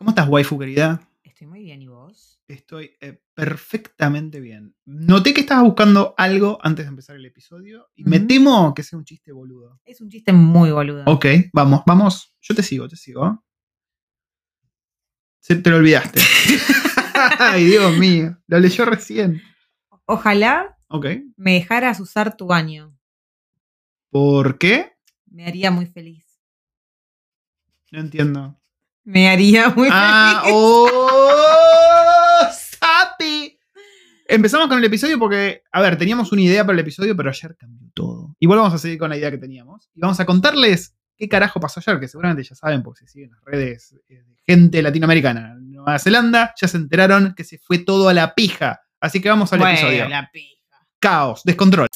¿Cómo estás, waifu querida? Estoy muy bien, ¿y vos? Estoy eh, perfectamente bien. Noté que estabas buscando algo antes de empezar el episodio y me Ujú. temo que sea un chiste boludo. Es un chiste muy boludo. Ok, vamos, vamos. Yo te sigo, te sigo. Se te lo olvidaste. Ay, Dios mío. Lo leyó recién. Ojalá Ok. me dejaras usar tu baño. ¿Por qué? Me haría muy feliz. No entiendo. Me haría muy Ah, feliz. ¡Oh! ¡Sapi! Empezamos con el episodio porque, a ver, teníamos una idea para el episodio, pero ayer cambió todo. Igual vamos a seguir con la idea que teníamos. Y vamos a contarles qué carajo pasó ayer, que seguramente ya saben porque se siguen las redes eh, de gente latinoamericana. En Nueva Zelanda ya se enteraron que se fue todo a la pija. Así que vamos al Bueno, episodio. la pija. Caos, descontrol.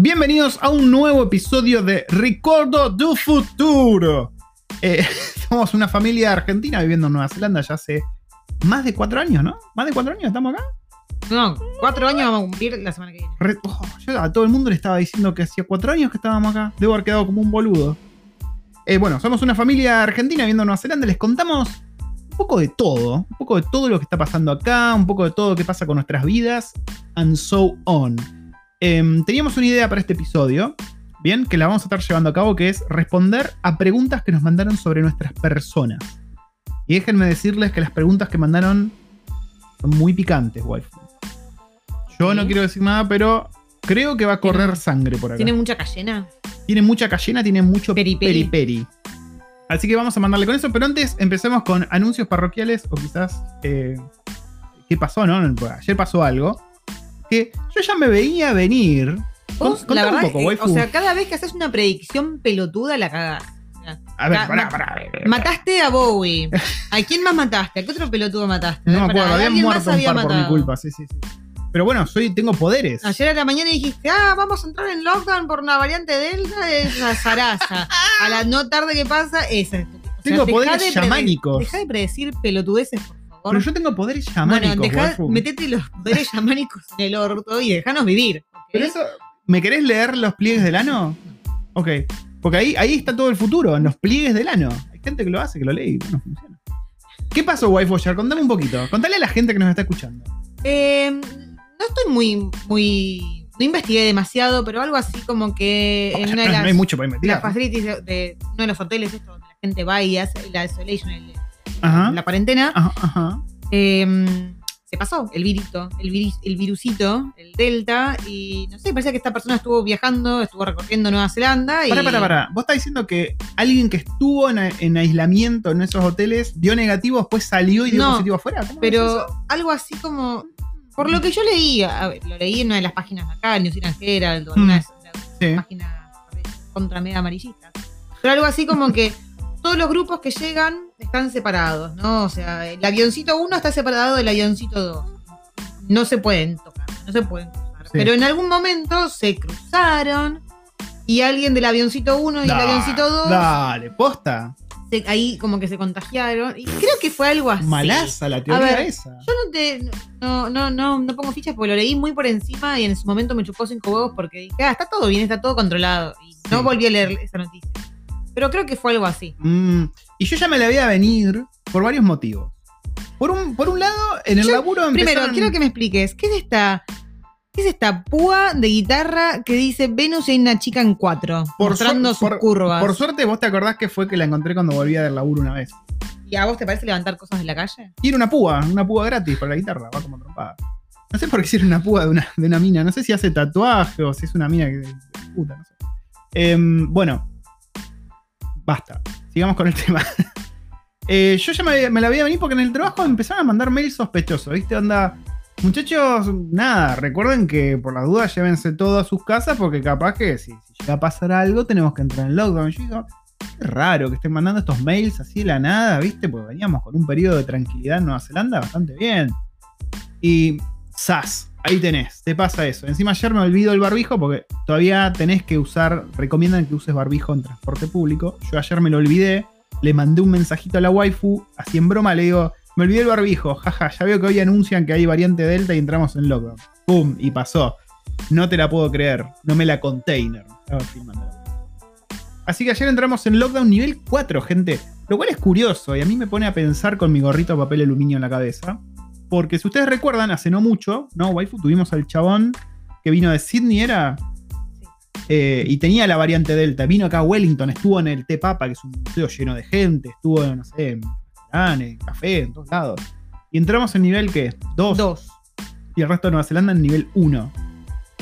Bienvenidos a un nuevo episodio de Recordo do Futuro. Eh, somos una familia argentina viviendo en Nueva Zelanda ya hace más de cuatro años, ¿no? Más de cuatro años estamos acá. No, cuatro años vamos a cumplir la semana que viene. Re- oh, yo a todo el mundo le estaba diciendo que hacía cuatro años que estábamos acá. Debo haber quedado como un boludo. Eh, bueno, somos una familia argentina viviendo en Nueva Zelanda. Les contamos un poco de todo. Un poco de todo lo que está pasando acá. Un poco de todo lo que pasa con nuestras vidas. And so on. Em, teníamos una idea para este episodio. Bien, que la vamos a estar llevando a cabo. Que es responder a preguntas que nos mandaron sobre nuestras personas. Y déjenme decirles que las preguntas que mandaron son muy picantes, waifu. Yo no quiero decir nada, pero creo que va a correr Tiene- sangre por acá. ¿Tiene Tiene, mucha cayena? mucha cayena, tiene mucho peri Peri, peri. peri. Así que vamos a mandarle con eso, pero antes empecemos con anuncios parroquiales o quizás eh, qué pasó, ¿no? Ayer pasó algo que yo ya me veía venir. Con- la un verdad, poco, eh, waifu. o sea, cada vez que haces una predicción pelotuda, la cagás. a ver, pará, pará. Mataste a Bowie. ¿A quién más mataste? ¿A qué otro pelotudo mataste? No me acuerdo, habían muerto un había par por mi culpa, sí, sí, sí. Pero bueno, soy, tengo poderes. Ayer a la mañana dijiste, ah, vamos a entrar en lockdown por una variante Delta, es la zaraza. A la no tarde que pasa, esa. O sea, Tengo poderes de shamánicos. Dejá de predecir pelotudeces, por favor. Pero yo tengo poderes chamánicos, bueno, dejá, metete los poderes shamánicos en el orto y dejanos vivir. Pero eso, ¿me querés leer los pliegues del ano? Ok. Porque ahí, ahí está todo el futuro, en los pliegues del ano. Hay gente que lo hace, que lo lee y bueno, funciona. ¿Qué pasó, Waifu ayer? Contame un poquito. Contale a la gente que nos está escuchando. Eh, no estoy muy, muy. No investigué demasiado, pero algo así como que en una de no, las, hay mucho para investigar. las facilities de, de uno de los hoteles, esto donde la gente va y hace la isolation, el- Ajá. la cuarentena, Ajá, ajá. eh, se pasó el virito, el, viris- el virusito, el delta, y no sé, parece que esta persona estuvo viajando, estuvo recorriendo Nueva Zelanda y. Pará, pará, pará. Vos estás diciendo que alguien que estuvo en, en aislamiento en esos hoteles dio negativo, después salió y dio No, positivo afuera. ¿Cómo es Pero algo así como. Por lo que yo leí, a ver, lo leí en una de las páginas de acá, New Zealand Herald, en una de esas Sí. páginas contra media amarillistas. Pero algo así como que todos los grupos que llegan están separados, ¿no? O sea, el avioncito 1 está separado del avioncito 2. No se pueden tocar, no se pueden cruzar. Sí. Pero en algún momento se cruzaron y alguien del avioncito 1 y el Da- avioncito 2 Dale, posta. se- ahí como que se contagiaron. Y creo que fue algo así. Malaza la teoría ver, esa. Yo no te. No, no, no, no pongo fichas porque lo leí muy por encima y en su momento me chupó cinco huevos porque dije, ah, está todo bien, está todo controlado. Y no volví a leer esa noticia. Pero creo que fue algo así. Mm, y yo ya me la veía venir por varios motivos. Por un, por un lado, en el Yo, laburo Primero, empezaron- quiero que me expliques, ¿qué es esta. ¿Qué es esta púa de guitarra que dice Venus y hay una chica en cuatro? Por mostrando sus curvas. Por suerte, vos te acordás que fue que la encontré cuando volvía del laburo una vez. ¿Y a vos te parece levantar cosas de la calle? Y era una púa, una púa gratis para la guitarra, va como trompada. No sé por qué hicieron una púa de una, de una mina. No sé si hace tatuaje o si es una mina que. Puta, no sé. Em, bueno, basta. Sigamos con el tema. Eh, yo ya me, la veía venir porque en el trabajo empezaron a mandar mails sospechosos, ¿viste? Onda. Muchachos, nada, recuerden que por las dudas llévense todo a sus casas porque capaz que si, si llega a pasar algo tenemos que entrar en lockdown. Yo digo, qué raro que estén mandando estos mails así de la nada, ¿viste? Porque veníamos con un periodo de tranquilidad en Nueva Zelanda bastante bien. Y sas, ahí tenés, te pasa eso. Encima ayer me olvido el barbijo porque todavía tenés que usar, recomiendan que uses barbijo en transporte público. Yo ayer me lo olvidé, le mandé un mensajito a la waifu, así en broma le digo, me olvidé el barbijo, jaja, ya veo que hoy anuncian que hay variante Delta y entramos en lockdown. ¡Pum! Y pasó. No te la puedo creer. No me la container. Así que ayer entramos en lockdown nivel 4, gente. Lo cual es curioso y a mí me pone a pensar con mi gorrito de papel aluminio en la cabeza. Porque si ustedes recuerdan, hace no mucho, ¿no? Waifu, tuvimos al chabón que vino de Sydney, ¿era? Eh, y tenía la variante Delta. Vino acá a Wellington, estuvo en el Te Papa, que es un museo lleno de gente, estuvo, no sé, en restaurantes, en café, en todos lados. Y entramos en nivel que 2. Dos. Y el resto de Nueva Zelanda en nivel 1.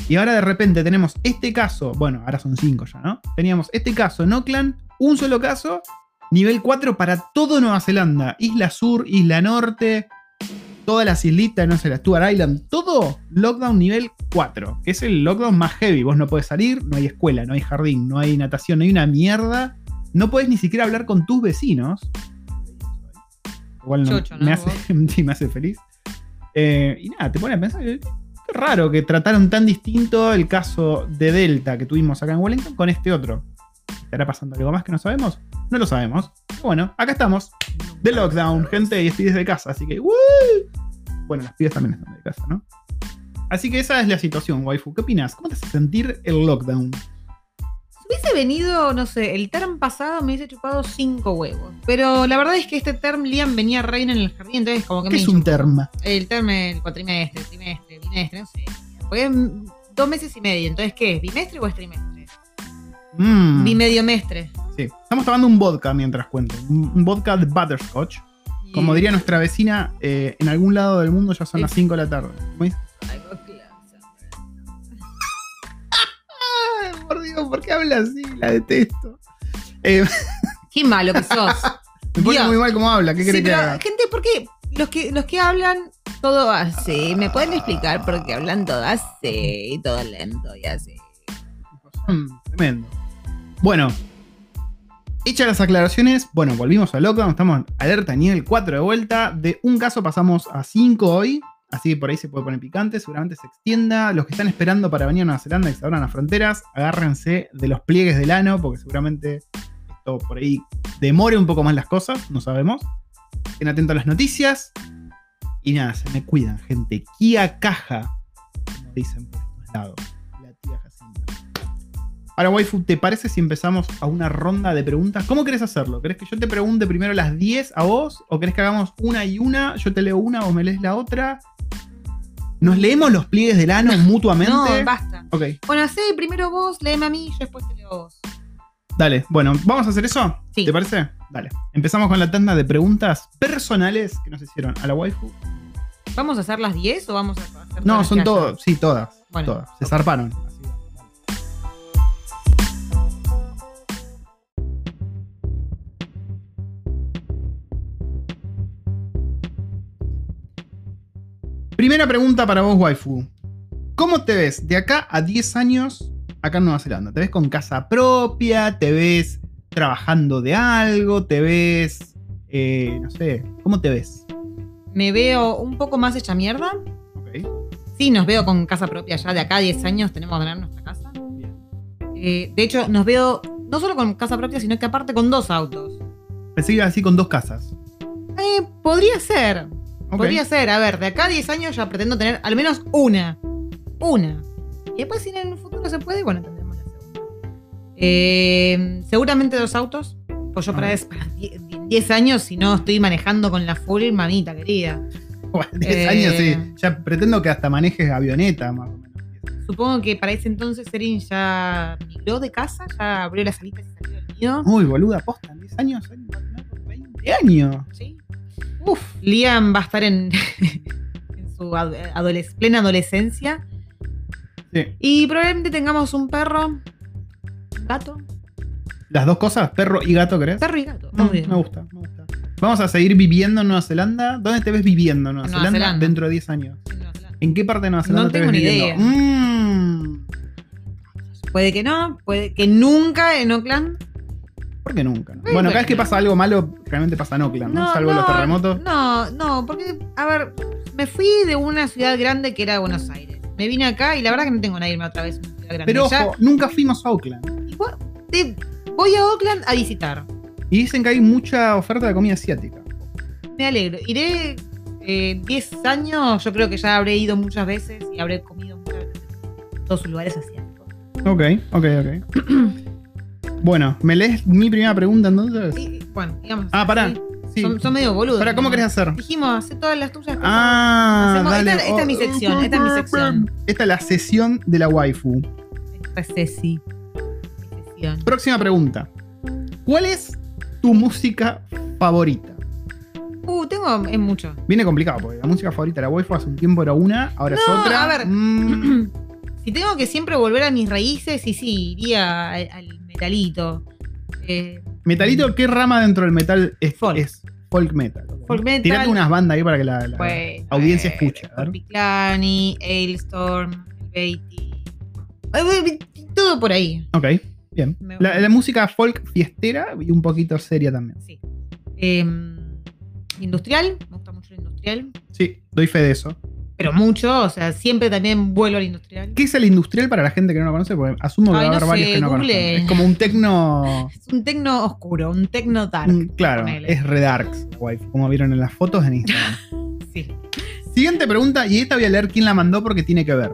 Y ahora de repente tenemos este caso, bueno, ahora son 5 ya, ¿no? Teníamos este caso en Auckland, un solo caso, nivel 4 para todo Nueva Zelanda. Isla Sur, Isla Norte, todas las islitas, no sé, la Stuart Island, todo lockdown nivel 4, que es el lockdown más heavy. Vos no podés salir, no hay escuela, no hay jardín, no hay natación, no hay una mierda. No podés ni siquiera hablar con tus vecinos. Igual no, Chocho, ¿no? me, hace, sí, me hace feliz. Eh, y nada, te pone a pensar, eh, qué raro que trataron tan distinto el caso de Delta que tuvimos acá en Wellington con este otro. ¿Estará pasando algo más que no sabemos? No lo sabemos. Bueno, acá estamos. De lockdown, gente, y estoy desde casa, así que. ¡woo! Bueno, las pibas también están de casa, ¿no? Así que esa es la situación, waifu. ¿Qué opinas? ¿Cómo te hace sentir el lockdown? Si hubiese venido, no sé, el term pasado me hubiese chupado cinco huevos. Pero la verdad es que este term Liam venía reina en el jardín, entonces como que ¿Qué me es un term? El term, el cuatrimestre, el trimestre, bimestre, no sé. Es dos meses y medio, entonces ¿qué es? ¿Bimestre o es trimestre? Mm, Bimediomestre. sí. Estamos tomando un vodka mientras cuento. Un vodka de butterscotch. Y- Como diría nuestra vecina, eh, en algún lado del mundo ya son Sí. las 5 de la tarde. Por Dios, ¿por qué habla así? La detesto. Eh, Qué malo que sos. me pone Dios. muy mal cómo habla. ¿Qué Sí, querés que haga? gente, ¿por qué los que, los que hablan todo así? ¿Me pueden explicar por qué hablan todo así y todo lento y así? Mm, tremendo. Bueno, hechas las aclaraciones, bueno, volvimos a lockdown, estamos alerta nivel 4 de vuelta. De un caso pasamos a 5 hoy, así que por ahí se puede poner picante, seguramente se extienda. Los que están esperando para venir a Nueva Zelanda y se abran las fronteras, agárrense de los pliegues del ano, porque seguramente esto por ahí demore un poco más las cosas, no sabemos. Estén atentos a las noticias. Y nada, se me cuidan, gente. Kia Caja, dicen por estos lados. Ahora, waifu, ¿te parece si empezamos a una ronda de preguntas? ¿Cómo querés hacerlo? ¿Querés que yo te pregunte primero las 10 a vos? ¿O querés que hagamos una y una? Yo te leo una, vos me lees la otra. ¿Nos leemos los pliegues del ano mutuamente? No, basta. ok, Bueno, hacé primero vos, léeme a mí, yo después te leo a vos. dale. Bueno, ¿vamos a hacer eso? Sí. ¿Te parece? Dale. Empezamos con la tanda de preguntas personales que nos hicieron a la waifu. ¿Vamos a hacer las 10 o vamos a hacer No, son todas. Sí, todas. Bueno, todas. Se zarparon. Primera pregunta para vos, waifu. ¿Cómo te ves de acá a 10 años acá en Nueva Zelanda? ¿Te ves con casa propia? ¿Te ves trabajando de algo? ¿Te ves... eh, no sé, ¿cómo te ves? Me veo un poco más hecha mierda. Ok. Sí, nos veo con casa propia ya de acá a 10 años tenemos que tener nuestra casa. Bien. Eh, de hecho, nos veo no solo con casa propia, sino que aparte con dos autos. Pensé que iba así con dos casas. Eh, podría ser. Ok. Podría ser. A ver, de acá a 10 años ya pretendo tener al menos una. Una. Y después, si en el futuro se puede, bueno, tendremos la segunda. Eh, seguramente dos autos. Pues yo para, Ah. para 10 10 años, si no estoy manejando con la full, mamita querida. Bueno, 10 Eh. años, sí. Ya pretendo que hasta manejes avioneta, más o menos. Supongo que para ese entonces Erin ya migró de casa, ya abrió las salitas y salió del nido. Uy, boluda, posta, en 10 años, soy 20 años. ¿sí? Uf. Liam va a estar en, en su adoles- plena adolescencia. Sí. Y probablemente tengamos un perro, un gato, Las dos cosas, perro y gato, ¿crees? perro y gato. Mm, me gusta, me gusta. Vamos a seguir viviendo en Nueva Zelanda. ¿Dónde te ves viviendo en Nueva, En Nueva Zelanda, Zelanda. dentro de 10 años? En Nueva Zelanda. ¿En qué parte de Nueva Zelanda No te tengo ves ni viviendo? Mm, Puede que no, puede que nunca en Oakland. ¿Por qué nunca? no? Ay, Bueno, cada vez que pasa algo malo, realmente pasa en Oakland, ¿no? Salvo los terremotos. No, no, porque, a ver, me fui de una ciudad grande que era Buenos Aires. Me vine acá y la verdad que no tengo nada irme otra vez a una ciudad grande. Pero Ya- ojo, nunca fuimos a Oakland. igual, te- voy a Oakland a visitar. Y dicen que hay mucha oferta de comida asiática. Me alegro. Iré eh, 10 años, yo creo que ya habré ido muchas veces y habré comido muchas veces. todos sus lugares asiáticos. Ok, ok, ok. bueno, ¿me lees mi primera pregunta entonces? Y, bueno, digamos. Ah, pará. sí, Sí. Son, son medio boludos. Pará, ¿cómo ¿no? querés hacer? Dijimos, hace todas las tuyas. Ah, Hacemos- dale. esta- esta es mi sección, esta es mi sección. Esta es la sesión de la waifu. Esta es Ceci. Mi sección. Próxima pregunta. ¿Cuál es tu música favorita? Uh, tengo. Es mucho. Viene complicado, porque la música favorita de la waifu hace un tiempo era una, ahora es No, otra. a ver. Mm, si tengo que siempre volver a mis raíces, sí, sí, iría al, al metalito. Eh, metalito, ¿qué rama dentro del metal es Folk. Es folk metal. Folk metal. Tirate unas bandas ahí para que la, la pues, audiencia eh, escuche. ver. Piclani, Ailstorm, Beatty. Todo por ahí. Ok, bien. La música folk fiestera y un poquito seria también. Sí. Em, industrial, me gusta mucho el industrial. Sí, doy fe de eso. Pero mucho, o sea, siempre también vuelvo al industrial. ¿Qué es el industrial para la gente que no lo conoce? Porque asumo que Ay, va a haber no varios sé, que no Google. conocen. Es como un tecno. Es un tecno oscuro, un tecno dark. Mm, Claro, ponele. es redarks, waifu, como vieron en las fotos en Instagram. Sí. Siguiente pregunta, y esta voy a leer quién la mandó porque tiene que ver.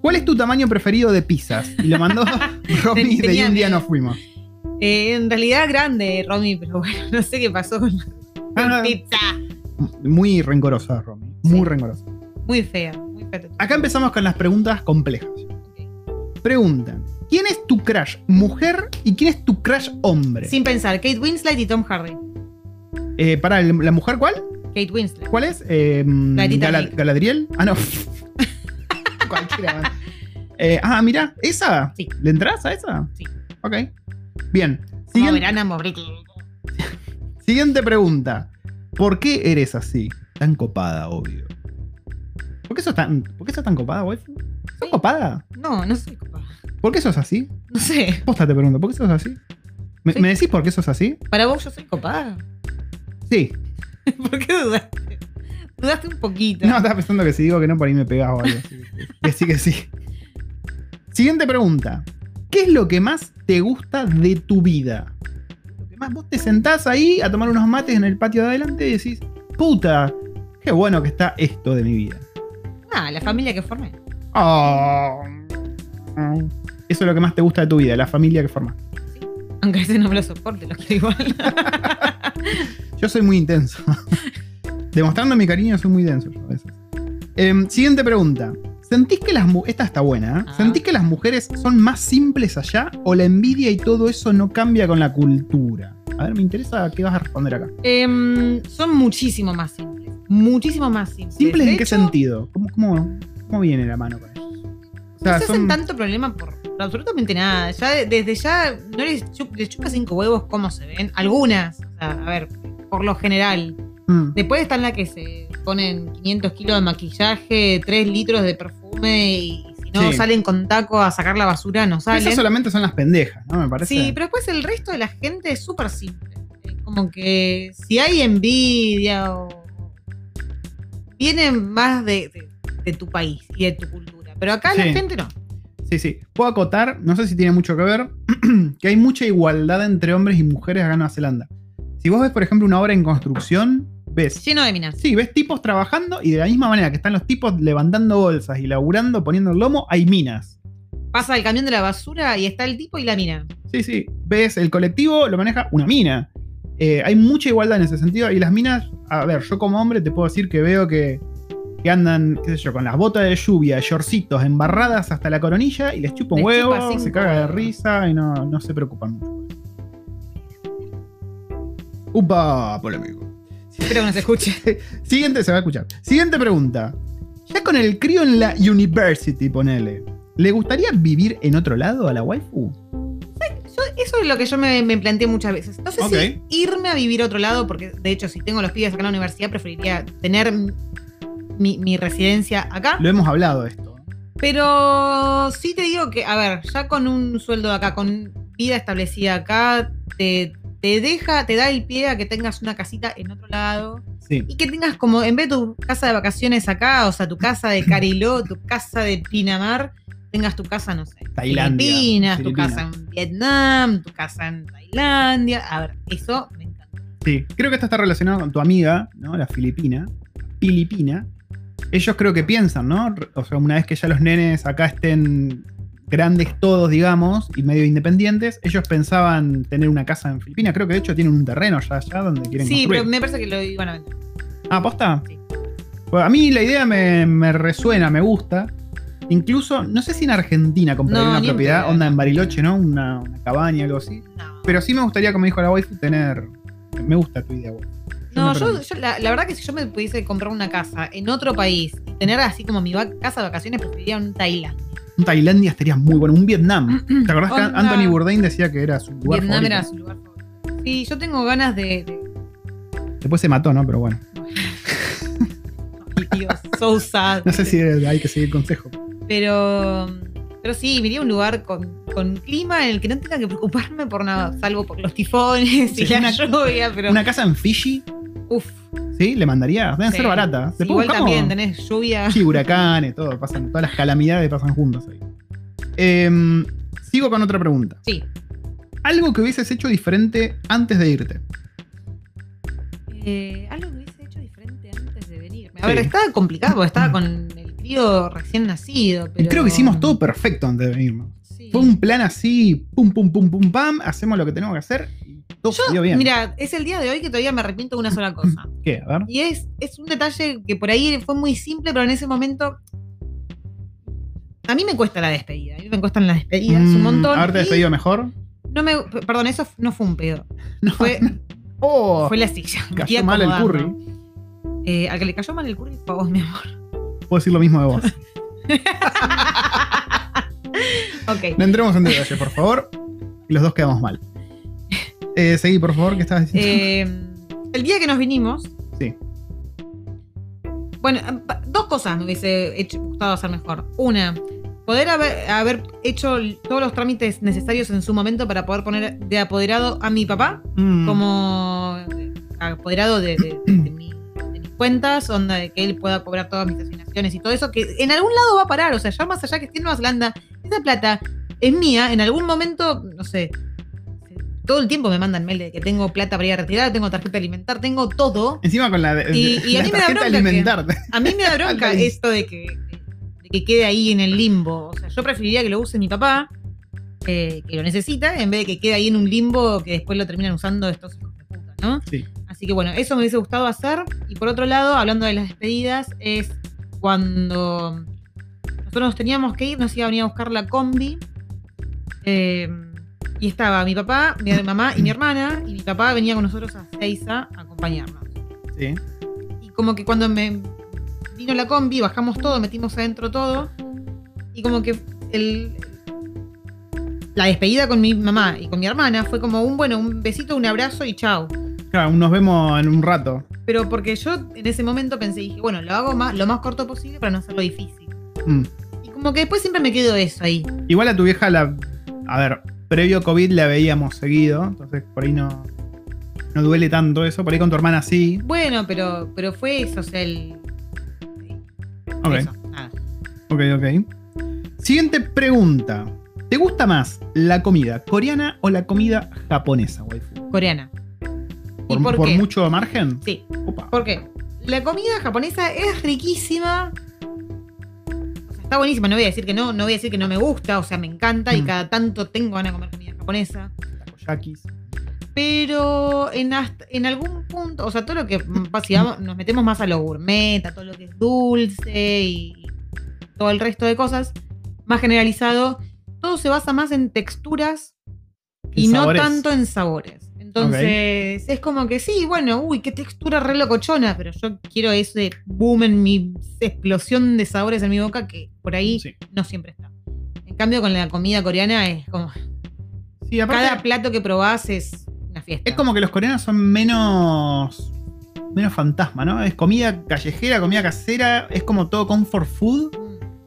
¿Cuál es tu tamaño preferido de pizzas? Y lo mandó Romy de un día nos fuimos. Eh, en realidad grande, Romy, pero bueno, no sé qué pasó con la Ah, pizza. muy rencorosa, Romy. Muy Sí. rencorosa. Muy fea, muy fea. Acá empezamos con las preguntas complejas. Ok. Preguntan: ¿Quién es tu crush mujer y quién es tu crush hombre? Sin pensar, Kate Winslet y Tom Hardy. Eh, para, ¿la mujer cuál? Kate Winslet. ¿Cuál es? Eh, Galadriel. Ah, no. Cualquiera. Eh, ah, mira, ¿esa? Sí. ¿Le entras a esa? Sí. Ok. Bien. Siguiente, britos. siguiente pregunta. ¿Por qué eres así? Tan copada, obvio. ¿Por qué sos tan, ¿por qué sos tan copada, waifu? ¿Sos copada? No, no soy copada. ¿Por qué sos así? No sé. Posta te pregunto, ¿por qué sos así? ¿Me, decís por qué sos así? ¿Para vos yo soy copada? Sí. ¿Por qué dudaste? Dudaste un poquito. No, estaba pensando que si digo que no, por ahí me pegás o algo. así. Que sí, que sí. Siguiente pregunta. ¿Qué es lo que más te gusta de tu vida? Lo que más vos te sentás ahí a tomar unos mates en el patio de adelante y decís, puta, qué bueno que está esto de mi vida. Ah, la familia que formé. Oh. Eso es lo que más te gusta de tu vida, la familia que formas. Aunque ese no me lo soporte, lo quiero igual. Yo soy muy intenso. Demostrando mi cariño, soy muy denso yo a veces. Em, siguiente pregunta. ¿Sentís que las mu- Esta está buena, ¿eh? Ah. ¿Sentís que las mujeres son más simples allá o la envidia y todo eso no cambia con la cultura? A ver, me interesa qué vas a responder acá. Em, son muchísimo más simples. Muchísimo más simples. ¿Simples De en qué sentido? ¿Cómo, cómo, cómo viene la mano con eso? O sea, No se hacen tanto problema por, por absolutamente nada. Ya de- desde ya no les, chup- les chupa cinco huevos cómo se ven. Algunas, o sea, a ver, por lo general. Mm, Después están las que se ponen 500 kilos de maquillaje, 3 litros de perfume y si no Sí. salen con taco a sacar la basura, no Esas salen. solamente son las pendejas, ¿no? Me parece. Sí, pero después el resto de la gente es súper simple. Es como que si hay envidia o. Vienen más de, de- de tu país y de tu cultura. Pero acá la gente no. Sí, sí. Puedo acotar, no sé si tiene mucho que ver, que hay mucha igualdad entre hombres y mujeres acá en Nueva Zelanda. Si vos ves, por ejemplo, una obra en construcción, ves. Lleno de minas. Sí, ves tipos trabajando y de la misma manera que están los tipos levantando bolsas y laburando, poniendo el lomo, hay minas. Pasa el camión de la basura y está el tipo y la mina. Sí, sí. Ves, el colectivo lo maneja una mina. Eh, hay mucha igualdad en ese sentido. Y las minas, a ver, yo como hombre te puedo decir que veo que, que andan, qué sé yo, con las botas de lluvia, shortcitos embarradas hasta la coronilla y les chupa un huevo, chupa se caga de risa y no, no se preocupan mucho. Upa, polémico. Espero que no se escuche. Siguiente, se va a escuchar. Siguiente pregunta. Ya con el crío en la university, ponele. ¿Le gustaría vivir en otro lado a la waifu? Eso es lo que yo me, me planteé muchas veces. No sé si irme a vivir a otro lado, porque de hecho, si tengo los pibes acá en la universidad, preferiría tener mi, mi residencia acá. Lo hemos hablado esto. Pero sí te digo que, a ver, ya con un sueldo de acá, con vida establecida acá, te, te deja, te da el pie a que tengas una casita en otro lado Sí. y que tengas como, en vez de tu casa de vacaciones acá, o sea, tu casa de Cariló, tu casa de Pinamar, tengas tu casa, no sé, Tailandia, Filipinas, tu casa en Vietnam, tu casa en Tailandia. A ver, eso me encanta. Sí. Creo que esto está relacionado con tu amiga, ¿no? La filipina. Filipina. ellos creo que piensan, ¿no? O sea, una vez que ya los nenes acá estén grandes todos, digamos, y medio independientes, ellos pensaban tener una casa en Filipinas. Creo que de hecho tienen un terreno ya allá donde quieren Sí, construir. pero me parece que lo iban a vender. Ah, ¿posta? Sí. Pues a mí la idea me, me resuena, me gusta. Incluso, no sé si en Argentina compraría No, una propiedad, onda en Bariloche, ¿no? Una, una cabaña, algo así. No. Pero sí me gustaría, como dijo la waifu, tener. Me gusta tu idea, waifu. No, yo, la, la verdad que si yo me pudiese comprar una casa en otro país y tener así como mi casa de vacaciones, preferiría un Tailandia. Un Tailandia estaría muy bueno. Un Vietnam. ¿Te acordás que. Anthony Bourdain decía que era su lugar Vietnam favorito? era su lugar favorito. Sí, yo tengo ganas de. de- Después se mató, ¿no? Pero bueno. Dios, so sad. No sé si hay que seguir el consejo. Pero. Pero sí, iría a un lugar con, con clima en el que no tenga que preocuparme por nada, salvo por los tifones y Sí, la una- lluvia, pero. Una casa en Fiji, Uf. ¿sí? Le mandaría. Deben sí. ser baratas. Sí, igual buscamos- también tenés lluvia. Sí, huracanes, todo. Pasan, todas las calamidades pasan juntas ahí. Em, sigo con otra pregunta. Sí. Algo que hubieses hecho diferente antes de irte. Eh, algo que hubiese hecho diferente antes de venirme. A Sí. ver, estaba complicado porque estaba con el crío recién nacido. Pero... creo que hicimos todo perfecto antes de venirnos. Sí. Fue un plan así, pum, pum, pum, pum, pam, hacemos lo que tenemos que hacer y todo salió bien. Mira, es el día de hoy que todavía me arrepiento de una sola cosa. ¿Qué? A ver. Y es, es un detalle que por ahí fue muy simple, pero en ese momento. A mí me cuesta la despedida. A mí me cuestan las despedidas un Mm, montón. ¿Haberte despedido mejor? No me, perdón, eso no fue un pedo. No. Fue, Oh, fue la silla. Cayó mal el curry. Eh, al que le cayó mal el curry fue a vos, mi amor. Puedo decir lo mismo de vos. Ok. No entremos en detalle, por favor. Y los dos quedamos mal. Eh, seguí, por favor, ¿qué estabas diciendo? Eh, el día que nos vinimos. Sí. Bueno, dos cosas me hubiese hecho- gustado hacer mejor. Una, poder haber, haber hecho todos los trámites necesarios en su momento para poder poner de apoderado a mi papá Mm, como apoderado de, de- de- cuentas, onda de que él pueda cobrar todas mis asignaciones y todo eso, que en algún lado va a parar. O sea, ya más allá que esté en Nueva Zelanda, esa plata es mía. En algún momento, no sé. Todo el tiempo me mandan mail de que tengo plata para ir a retirar, tengo tarjeta alimentar, tengo todo. Encima con la, de- Y- y a la mí me da tarjeta bronca que- alimentarte. A mí me da bronca esto de que, de que quede ahí en el limbo. O sea, yo preferiría que lo use mi papá, eh, que lo necesita, en vez de que quede ahí en un limbo que después lo terminan usando estos hijos de puta, ¿no? Sí. Así que bueno, eso me hubiese gustado hacer. Y por otro lado, hablando de las despedidas, es cuando nosotros nos teníamos que ir, nos iba a venir a buscar la combi. eh, y estaba mi papá, mi mamá y mi hermana. Y mi papá venía con nosotros a Seiza a acompañarnos. Sí. Y como que cuando me vino la combi, bajamos todo, metimos adentro todo. Y como que el, la despedida con mi mamá y con mi hermana fue como un, bueno, un besito, un abrazo y chao. Claro, nos vemos en un rato. Pero porque yo en ese momento pensé, dije, bueno, lo hago más, lo más corto posible para no hacerlo difícil. Mm. Y como que después siempre me quedo eso ahí. Igual a tu vieja la. A ver, previo COVID la veíamos seguido. Entonces por ahí no. No duele tanto eso. Por ahí con tu hermana sí. Bueno, pero, pero fue eso, o sea, el. Ok. Eso, nada. Ok, ok. Siguiente pregunta. ¿Te gusta más la comida coreana o la comida japonesa, waifu? Coreana. ¿Por, ¿Y por, por qué? mucho margen? Sí. Opa. ¿Por qué? La comida japonesa es riquísima. O sea, está buenísima, no voy a decir que no, no voy a decir que no me gusta, o sea, me encanta y Mm. cada tanto tengo ganas de comer comida japonesa. Takoyakis. Pero en, hasta- en algún punto, o sea, todo lo que mm, nos metemos más a lo gourmet, a todo lo que es dulce y todo el resto de cosas, más generalizado, todo se basa más en texturas y no tanto en sabores. Entonces, es como que sí, bueno, uy, qué textura re locochona, pero yo quiero ese boom en mi explosión de sabores en mi boca que por ahí Sí. no siempre está. En cambio, con la comida coreana es como Sí, aparte. cada plato que probás es una fiesta. Es como que los coreanos son menos. menos fantasma, ¿no? Es comida callejera, comida casera, es como todo comfort food.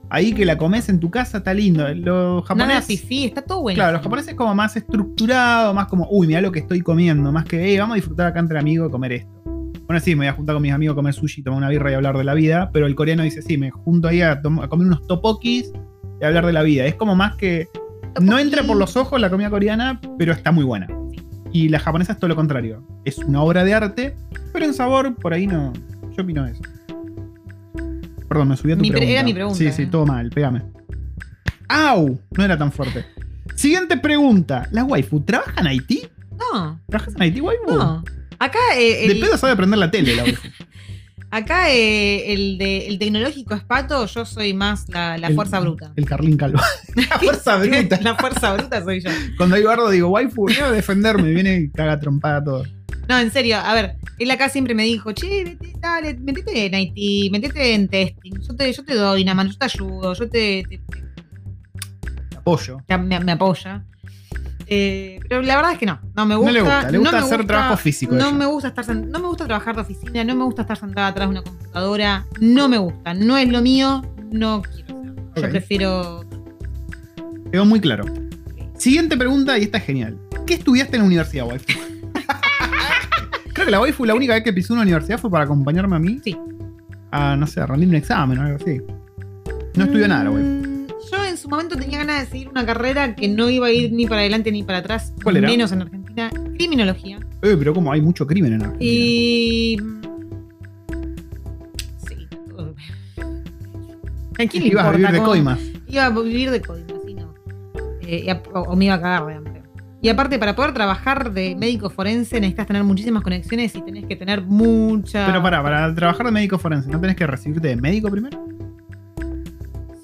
Ahí que la comes en tu casa está lindo. Los Nada japoneses. fifí, está todo bueno. Claro, los japoneses es como más estructurado, más como, uy, mira lo que estoy comiendo, más que, hey, vamos a disfrutar acá entre amigos y comer esto. Bueno, sí, me voy a juntar con mis amigos a comer sushi, tomar una birra y hablar de la vida, pero el coreano dice, sí, me junto ahí a, comer unos topokis y a hablar de la vida. Es como más que, no entra por los ojos la comida coreana, pero está muy buena. Y la japonesa es todo lo contrario. Es una obra de arte, pero en sabor, por ahí no. Yo opino eso. Perdón, me subí a tu Mi pregunta. era mi pregunta, Sí, sí, eh. todo mal, pégame. ¡Au! No era tan fuerte. Siguiente pregunta. ¿La waifu trabaja en Haití? No, ¿Trabajas en Haití, waifu? no. Acá, eh, De el, pedo sabe prender la tele, la waifu. acá eh, el, de, el tecnológico es pato, yo soy más la, la El- fuerza bruta. El Carlín Calvo. la fuerza bruta. la fuerza bruta soy yo. Cuando hay bardo digo, waifu, viene a defenderme. Viene y caga trompada todo. No, en serio, a ver, él acá siempre me dijo, che, vete, dale, metete en IT, metete en testing, yo te, yo te doy una mano, yo te ayudo, yo te, te- te- Apoyo. me, me apoya. Eh, pero la verdad es que no, no me No gusta. le gusta, le gusta me hacer trabajo físico No ella. me gusta estar no me gusta trabajar de oficina, no me gusta estar sentada atrás de una computadora, no me gusta, no es lo mío, no quiero. Yo prefiero Quedó muy claro. Siguiente pregunta, y esta es genial. ¿Qué estudiaste en la universidad, waifu? Creo que la waifu la única vez que pisó una universidad fue para acompañarme a mí. Sí. A, no sé, a rendir un examen o algo así. No estudió nada la waifu. Mm, Yo en su momento tenía ganas de seguir una carrera que no iba a ir ni para adelante ni para atrás, ¿Cuál era? menos en Argentina, criminología. Eh, pero como hay mucho crimen en Argentina. Y. Sí, todo. ¿A quién le Ibas a vivir de coimas. Iba a vivir de coimas, sí, no. Eh, o, o me iba a cagar de hambre. Y aparte, para poder trabajar de médico forense necesitas tener muchísimas conexiones y tenés que tener mucha. Pero para, para trabajar de médico forense, ¿no tenés que recibirte de médico primero?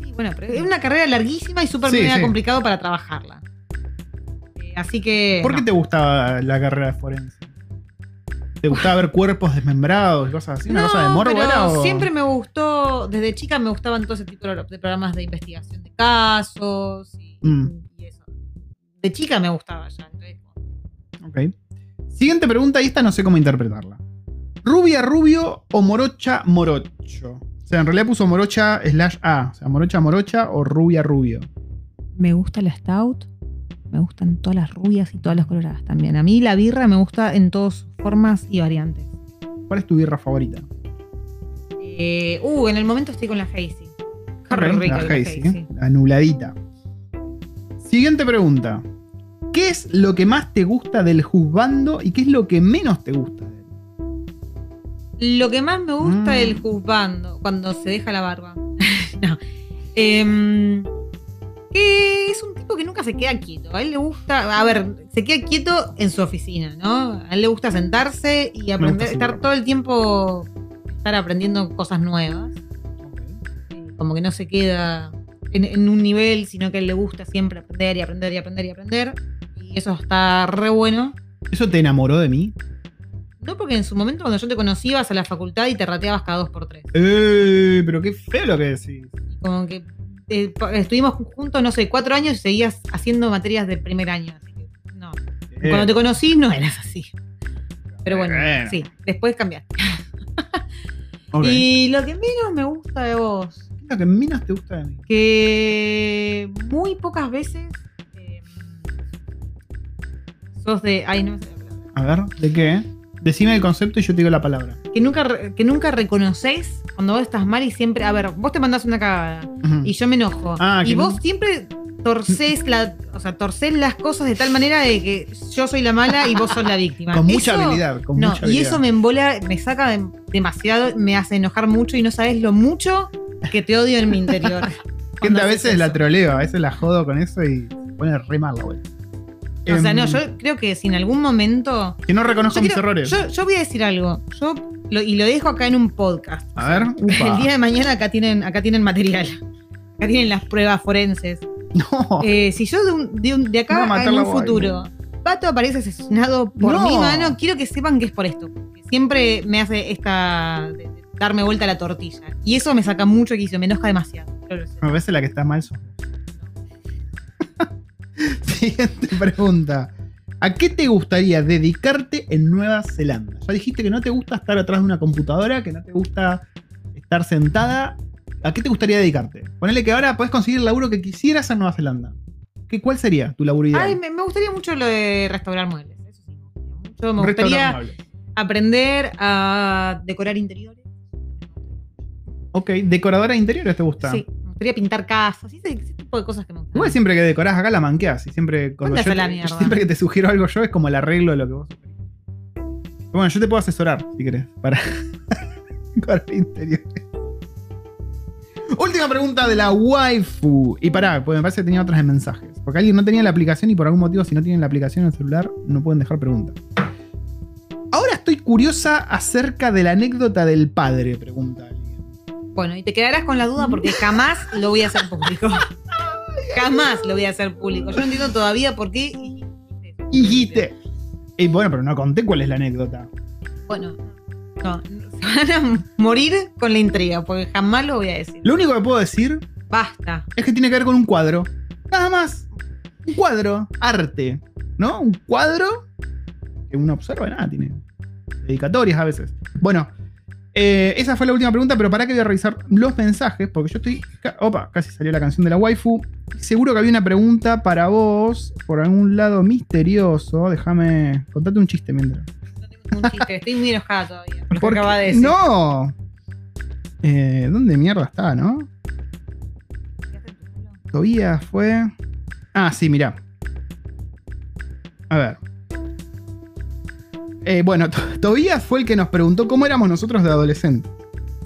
Sí, bueno, pero es una carrera larguísima y súper Sí, sí. complicado para trabajarla. Eh, así que. ¿Por qué te gustaba la carrera de forense? ¿Te gustaba ver cuerpos desmembrados y cosas así? ¿Una no, cosa de morbo pero era? o- siempre me gustó, desde chica me gustaban todo ese tipo de de programas de investigación de casos y, Mm. De chica me gustaba ya. entonces, Ok. Siguiente pregunta, y esta no sé cómo interpretarla. ¿Rubia rubio o morocha morocho? O sea, en realidad puso morocha slash A. O sea, morocha morocha o rubia rubio. Me gusta la stout, me gustan todas las rubias y todas las coloradas también. A mí la birra me gusta en todas sus formas y variantes. ¿Cuál es tu birra favorita? Eh, uh, en el momento estoy con la Hazy. Qué Ok, rica la la Hazy, la nubladita. Siguiente pregunta. ¿Qué es lo que más te gusta del juzgando y qué es lo que menos te gusta de él? Lo que más me gusta Mm. del juzgando, cuando se deja la barba. no. Em, que es un tipo que nunca se queda quieto. A él le gusta, a ver, se queda quieto en su oficina, ¿no? A él le gusta sentarse y aprender, estar todo el tiempo, estar aprendiendo cosas nuevas. Como que no se queda en, en un nivel, sino que le gusta siempre aprender y aprender y aprender y aprender. Y eso está re bueno. ¿Eso te enamoró de mí? No porque en su momento cuando yo te conocí ibas a la facultad y te rateabas cada dos por tres. ¡Eh! Pero qué feo lo que decís. Y como que eh, estuvimos juntos, no sé, cuatro años y seguías haciendo materias del primer año. Así que no. Eh, Cuando te conocí no eras así. Pero bueno, sí, después cambiaste. Y lo que menos me gusta de vos, ¿Qué es lo que menos te gusta de mí? que muy pocas veces eh, sos de. Ay, no me sale la palabra. A ver, ¿de qué? Decime el concepto y yo te digo la palabra. Que nunca, que nunca reconoces cuando vos estás mal y siempre. A ver, vos te mandás una cagada. Y yo me enojo. Ah, y vos no- siempre torcés la, o sea, torcés las cosas de tal manera de que yo soy la mala y vos sos la víctima. Con mucha Eso- habilidad. Con No, mucha y habilidad. eso me embola, me saca de- demasiado, me hace enojar mucho y no sabes lo mucho que te odio en mi interior. Gente a veces la troleo, a veces la jodo con eso y se pone re mal la vuelta. O sea, no, Em, yo creo que si en algún momento. Que no reconozco Yo, mis errores. yo- yo voy a decir algo. Yo lo- y lo dejo acá en un podcast. A ver, El día de mañana acá tienen, acá tienen material. Acá tienen las pruebas forenses. No. Eh, si yo de, un- de un- de acá matar en un guay. futuro, Pato aparece asesinado por No. mi mano, quiero que sepan que es por esto. Siempre me hace esta. Darme vuelta la tortilla. Y eso me saca mucho quicio, me enoja demasiado. A veces la que está mal vos. Siguiente pregunta. ¿A qué te gustaría dedicarte en Nueva Zelanda? Ya dijiste que no te gusta estar atrás de una computadora, que no te gusta estar sentada. ¿A qué te gustaría dedicarte? Ponele que ahora puedes conseguir el laburo que quisieras en Nueva Zelanda. ¿Qué, ¿Cuál sería tu laburo ideal? Ay, me, me gustaría mucho lo de restaurar muebles. Eso sí, me gustaría mucho. Me gustaría aprender a decorar interiores. Ok, decoradora de interiores te gusta. Sí, me gustaría pintar casas. Ese, ese tipo de cosas que me gustan. Igual siempre que decorás acá la manqueas y siempre cuando yo la te- siempre que te sugiero algo yo es como el arreglo de lo que vos bueno, yo te puedo asesorar si querés para, para el interior. Última pregunta de la waifu. Y pará, pues me parece que tenía otras de mensajes. Porque alguien no tenía la aplicación y por algún motivo, si no tienen la aplicación en el celular, no pueden dejar preguntas. Ahora estoy curiosa acerca de la anécdota del padre, pregunta. Bueno, y te quedarás con la duda porque jamás lo voy a hacer público. jamás lo voy a hacer público. Yo no entiendo todavía por qué. Hijiste. Y bueno, pero no conté cuál es la anécdota. Bueno, no, se van a morir con la intriga porque jamás lo voy a decir. Lo único que puedo decir Basta. es que tiene que ver con un cuadro. Nada más. Un cuadro. Arte. ¿No? Un cuadro que uno observa, nada, tiene dedicatorias a veces. Bueno, eh, esa fue la última pregunta, pero para que voy a revisar los mensajes, porque yo estoy. Opa, casi salió la canción de la waifu. Seguro que había una pregunta para vos por algún lado misterioso. Déjame. Contate un chiste mientras. No tengo ningún chiste. Estoy muy enojada todavía. Por Porque- acaba de decir. ¡No! Eh, ¿Dónde mierda está, no? Tobías fue. Ah, sí, mirá. A ver. Eh, bueno, To- Tobías fue el que nos preguntó cómo éramos nosotros de adolescentes.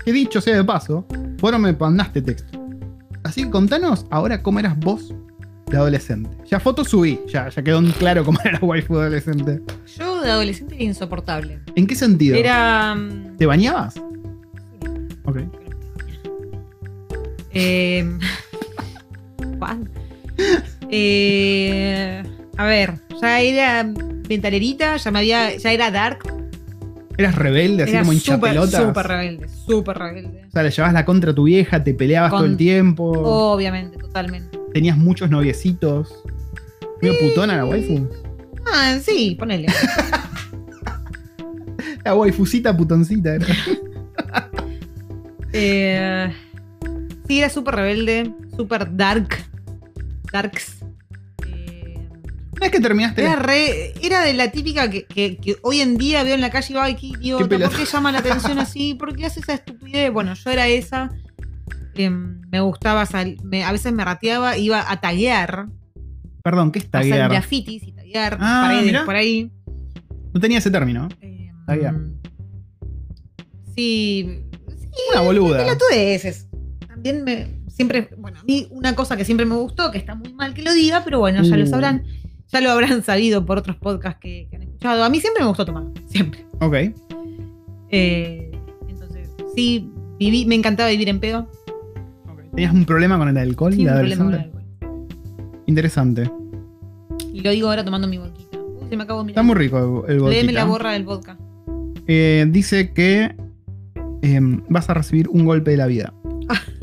Que dicho sea de paso, fueron me mandaste texto. Así que contanos ahora cómo eras vos de adolescente. Ya fotos subí, ya, ya quedó claro cómo era la waifu de adolescente. Yo de adolescente era insoportable. ¿En qué sentido? Era. ¿Te bañabas? Ok. Eh, ¿cuál? Eh, a ver, ya era ventalerita, ya me había, ya era dark, Eras rebelde, así era como súper, hinchapelotas. súper rebelde, súper rebelde. O sea, le llevabas la contra a tu vieja, te peleabas Con- todo el tiempo. Obviamente, totalmente. Tenías muchos noviecitos. ¿Medio putona la waifu? Ah, sí, ponele. La waifucita putoncita era. Eh, sí, era súper rebelde, súper dark. Darks. Una vez que terminaste Era, re- era de la típica que, que- que hoy en día veo en la calle y digo, ay, qué idiota, Qué. ¿por qué llama la atención así? ¿Por qué hace esa estupidez? Bueno, yo era esa. eh, me gustaba salir, a veces me rateaba, iba a taguear, Perdón, ¿qué es a hacer taguear? grafitis y taguear Ah, paredes mirá. por ahí. No tenía ese término. Eh, Taguear. Sí, sí, Una boluda. pelotudeces. También me, siempre, bueno, a mí una cosa que siempre me gustó, que está muy mal que lo diga, pero bueno, ya lo Uh. sabrán, ya lo habrán sabido por otros podcasts que, que han escuchado. A mí siempre me gustó tomar, siempre. Ok. Eh, entonces, sí, viví, me encantaba vivir en pedo. ¿Tenías un problema con el alcohol Sí, un problema con el alcohol. Interesante. Y lo digo ahora tomando mi vodka. Uy, se me acabó de Está mirar. muy rico el, el Léeme vodka. la borra del vodka. Eh, dice que em, vas a recibir un golpe de la vida.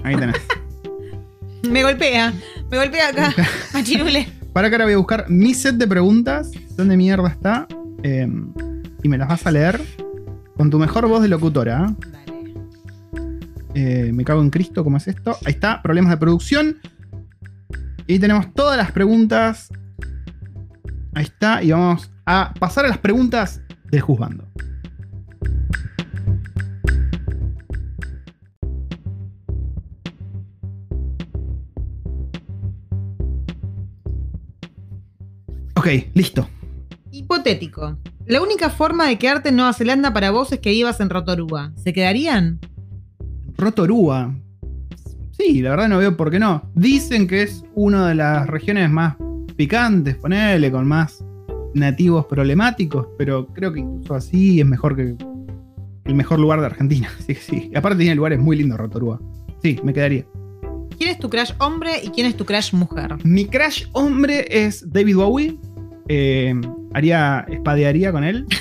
Ahí tenés. Me golpea, me golpea acá, machirule. Para que ahora voy a buscar mi set de preguntas. ¿Dónde mierda está? Em, y me las vas a leer con tu mejor voz de locutora. Dale. Eh, me cago en Cristo, ¿cómo es esto? Ahí está, problemas de producción. Y tenemos todas las preguntas. Ahí está, y vamos a pasar a las preguntas del juzgando. Ok, listo. Hipotético. La única forma de quedarte en Nueva Zelanda para vos es que vivas en Rotorua. ¿Se quedarían? Rotorua. Sí, la verdad no veo por qué no. Dicen que es una de las regiones más picantes, ponele, con más nativos problemáticos, pero creo que incluso así es mejor que el mejor lugar de Argentina. Sí, sí. Aparte tiene lugares muy lindos Rotorua. Sí, me quedaría. ¿Quién es tu crush hombre y quién es tu crush mujer? Mi crush hombre es David Bowie. Eh, haría, espadearía con él.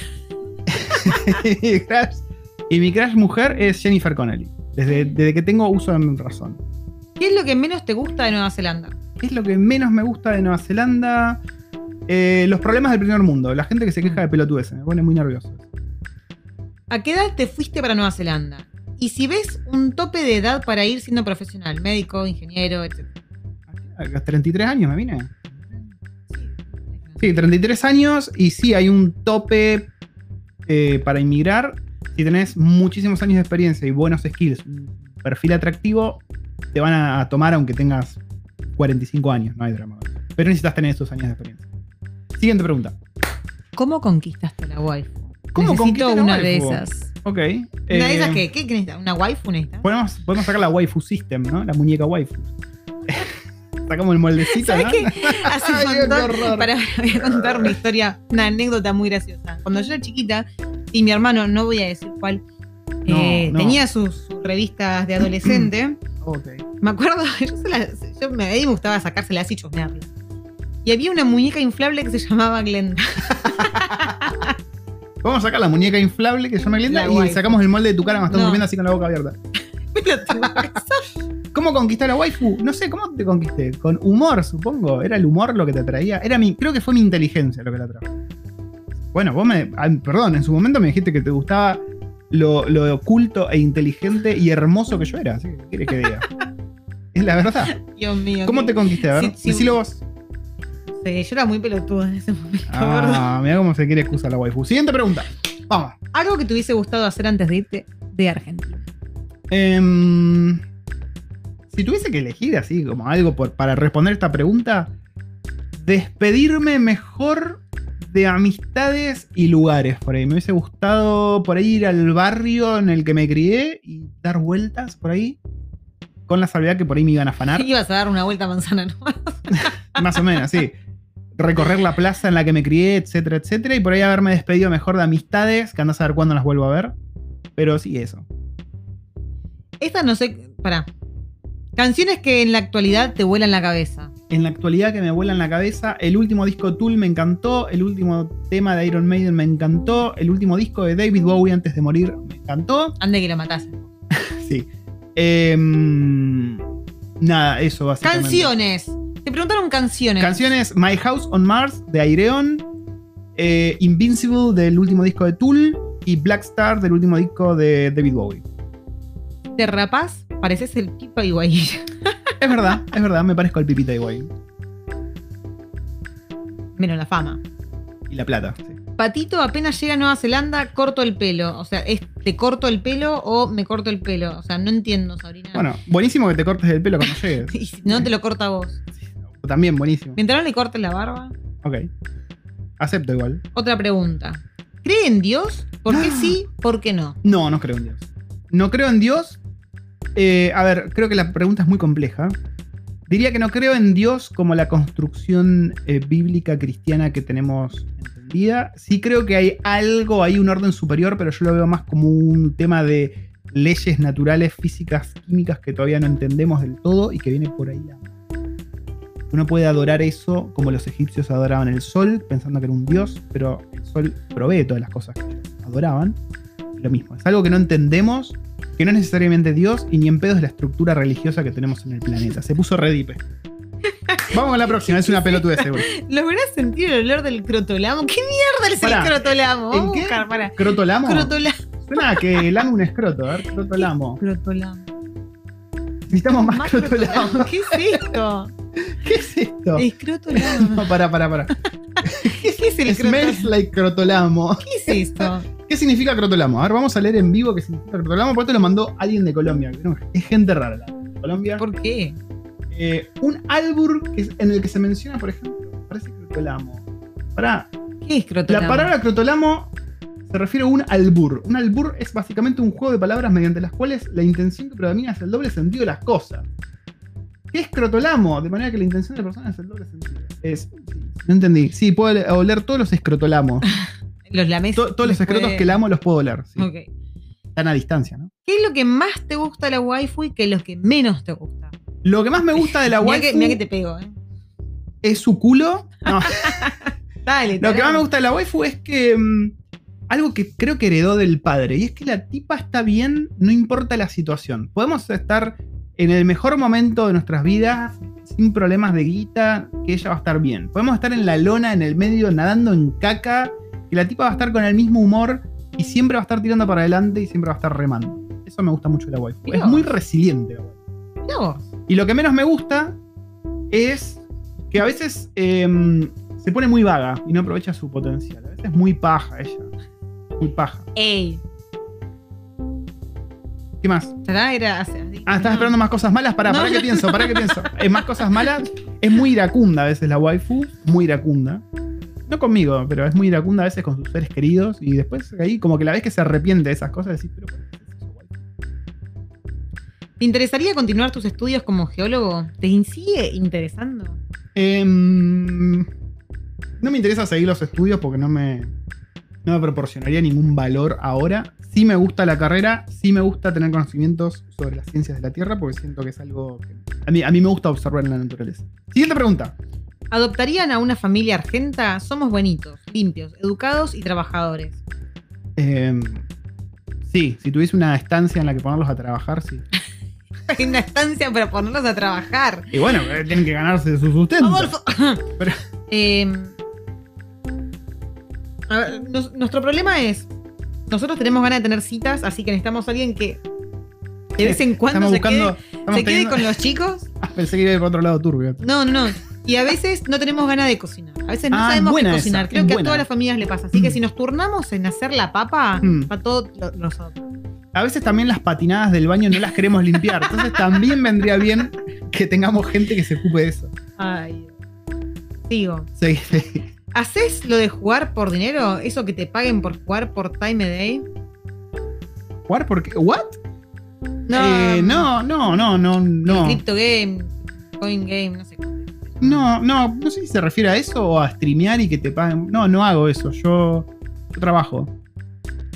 Y mi crush mujer es Jennifer Connelly. Desde, desde que tengo uso de mi razón. ¿Qué es lo que menos te gusta de Nueva Zelanda? ¿Qué es lo que menos me gusta de Nueva Zelanda? Eh, los problemas del primer mundo. La gente que se queja de pelotudeces. Me pone muy nervioso. ¿A qué edad te fuiste para Nueva Zelanda? Y si ves un tope de edad para ir siendo profesional, médico, ingeniero, etc. A los 33 años me vine. Sí, 33 años y sí, hay un tope eh, para inmigrar. Si tenés muchísimos años de experiencia y buenos skills, un perfil atractivo, te van a tomar aunque tengas 45 años, no hay drama. Pero necesitas tener esos años de experiencia. Siguiente pregunta. ¿Cómo conquistaste a la waifu? ¿Cómo Necesito una de esas. Ok. ¿Una de eh, esas qué? ¿Qué qué necesitas? ¿Una waifu necesitas? Podemos, podemos sacar la waifu system, ¿no? La muñeca waifu. Sacamos el moldecito, ¿Sabes ¿no? qué? Hace un Ay, montón. Para, voy a contar una historia, una anécdota muy graciosa. Cuando yo era chiquita, y mi hermano, no voy a decir cuál, No, eh, no. tenía sus, revistas de adolescente. Ok. me acuerdo, yo, se las- yo me, a mí me gustaba sacárselas y chusmearlas. Y había una muñeca inflable que se llamaba Glenda. Vamos a sacar la muñeca inflable que se llama Glenda La y sacamos el molde de tu cara estás No. durmiendo así con la boca abierta. ¿Cómo conquistar a waifu? No sé, ¿cómo te conquisté? Con humor, supongo. ¿Era el humor lo que te atraía? Era mi, creo que fue mi inteligencia lo que la atrajo. Bueno, vos me. ah, Perdón, en su momento me dijiste que te gustaba lo, lo oculto e inteligente y hermoso que yo era. Así que, ¿qué quieres que diga? es la verdad. Dios mío. ¿Cómo te conquisté? A ver, Sí, sí. decilo vos. Sí, yo era muy pelotuda en ese momento. Ah, mira cómo se quiere excusar la waifu. Siguiente pregunta. Vamos. Algo que te hubiese gustado hacer antes de irte de Argentina. Em, si tuviese que elegir así como algo por- para responder esta pregunta, despedirme mejor de amistades y lugares por ahí. Me hubiese gustado por ahí ir al barrio en el que me crié y dar vueltas por ahí. Con la salvedad que por ahí me iban a afanar. Ibas a dar una vuelta a manzana, ¿no? Más o menos, sí. Recorrer la plaza en la que me crié, etcétera, etcétera. Y por ahí haberme despedido mejor de amistades, que andás a ver cuándo las vuelvo a ver. Pero sí, eso. Esta no sé. Pará. Canciones que en la actualidad te vuelan la cabeza. En la actualidad que me vuela en la cabeza, el último disco Tool me encantó, el último tema de Iron Maiden me encantó, el último disco de David Bowie antes de morir me encantó. Ande que lo matasen. Sí. Em, nada, eso básicamente. Canciones. Te preguntaron canciones. Canciones My House on Mars de Aireon, eh, Invincible del último disco de Tool y Black Star del último disco de David Bowie. Te rapás, pareces el Pipa Higuaín. Es verdad, es verdad, me parezco al Pipita Bowie. Menos la fama. Y la plata. sí. Patito apenas llega a Nueva Zelanda, corto el pelo. O sea, ¿es te corto el pelo o me corto el pelo? O sea, no entiendo, Sabrina. Bueno, buenísimo que te cortes el pelo cuando llegues. y si no te lo corta vos. También buenísimo. Mientras no le cortes la barba. Ok. Acepto igual. Otra pregunta. ¿Cree en Dios? ¿Por qué sí? ¿Por qué no? No, no creo en Dios. No creo en Dios. Eh, a ver, creo que la pregunta es muy compleja. Diría que no creo en Dios como la construcción eh, bíblica cristiana que tenemos entendida. Sí creo que hay algo, hay un orden superior, pero yo lo veo más como un tema de leyes naturales, físicas, químicas que todavía no entendemos del todo y que viene por ahí. Uno puede adorar eso como los egipcios adoraban el sol, pensando que era un dios, pero el sol provee todas las cosas que adoraban. Lo mismo, es algo que no entendemos, que no es necesariamente Dios y ni en pedo es la estructura religiosa que tenemos en el planeta. Se puso redipe. Vamos con la próxima, es una pelotudez seguro. ¿Lográs sentir el olor del crotolamo? ¿Qué mierda es Pará. el crotolamo? ¿En a qué? buscar, pará. ¿Crotolamo? Crotolamo. Suena a que lame un escroto, a ver, crotolamo. Crotolamo. Necesitamos más, Más crotolamo. crotolamo. ¿Qué es esto? ¿Qué es esto? Es crotolamo. No, pará, pará, pará. ¿Qué es el Smells crotolamo? like crotolamo. ¿Qué es esto? ¿Qué significa crotolamo? A ver, vamos a leer en vivo qué significa crotolamo. Por esto lo mandó alguien de Colombia. Es gente rara la de Colombia. ¿Por qué? Eh, un albur que es- en el que se menciona, por ejemplo, parece crotolamo. Pará, ¿Qué es crotolamo? la palabra crotolamo se refiere a un albur. Un albur es básicamente un juego de palabras mediante las cuales la intención que predomina es el doble sentido de las cosas. ¿Qué es crotolamo? De manera que la intención de la persona es el doble sentido. Es, sí, no entendí. Sí, puedo oler todos los escrotolamos. Los lames. To- todos los después escrotos de- que lamo los puedo oler. sí. Ok. Están a distancia, ¿no? ¿Qué es lo que más te gusta de la waifu y qué es lo que menos te gusta? Lo que más me gusta de la Mira waifu que, mirá que te pego, ¿eh? es su culo. No, Dale, Lo que más me gusta de la waifu es que. mm, algo que creo que heredó del padre. Y es que la tipa está bien, no importa la situación. Podemos estar en el mejor momento de nuestras vidas, sin problemas de guita, que ella va a estar bien. Podemos estar en la lona, en el medio, nadando en caca, que la tipa va a estar con el mismo humor y siempre va a estar tirando para adelante y siempre va a estar remando. Eso me gusta mucho de la waifu. Mirá Es muy resiliente la waifu. Mirá vos. Y lo que menos me gusta es que a veces em, se pone muy vaga y no aprovecha su potencial. A veces es muy paja ella. Muy paja. Ey. ¿Qué más? Ah, ¿estás esperando más cosas malas? Pará, No. pará que pienso, pará que pienso. Es más cosas malas. Es muy iracunda a veces la waifu. Muy iracunda. No conmigo, pero es muy iracunda a veces con sus seres queridos. Y después ahí, como que la vez que se arrepiente de esas cosas, decís, pero ¿por qué haces eso, waifu?". ¿Te interesaría continuar tus estudios como geólogo? ¿Te sigue interesando? Em, no me interesa seguir los estudios porque no me, no me proporcionaría ningún valor ahora. Sí me gusta la carrera, sí me gusta tener conocimientos sobre las ciencias de la Tierra porque siento que es algo que a mí, a mí me gusta observar en la naturaleza. Siguiente pregunta. ¿Adoptarían a una familia argenta? Somos buenitos, limpios, educados y trabajadores. Em, sí, si tuviese una estancia en la que ponerlos a trabajar, sí. Hay una estancia para ponerlos a trabajar. Y bueno, eh, tienen que ganarse su sustento. Pero- Eh, a ver, nos- nuestro problema es, nosotros tenemos ganas de tener citas, así que necesitamos a alguien que de vez en cuando Estamos se, buscando. quede, se quede con los chicos. Ah, pensé que iba por otro lado turbio. No, no, no. Y a veces no tenemos ganas de cocinar. A veces no Ah, sabemos qué esa, cocinar. Creo que buena. a todas las familias le pasa. Así que Mm. si nos turnamos en hacer la papa, Mm. a todos adoptamos. A veces también las patinadas del baño no las queremos limpiar. Entonces también vendría bien que tengamos gente que se ocupe de eso. Ay. Sigo. Sí, sí. ¿Haces lo de jugar por dinero? ¿Eso que te paguen por jugar por Time Day? ¿Jugar porque ¿What? No. Eh, no, no, no, no, no. Crypto Game, Coin Game, no sé. No, no, no sé si se refiere a eso o a streamear y que te paguen. No, no hago eso. Yo, trabajo.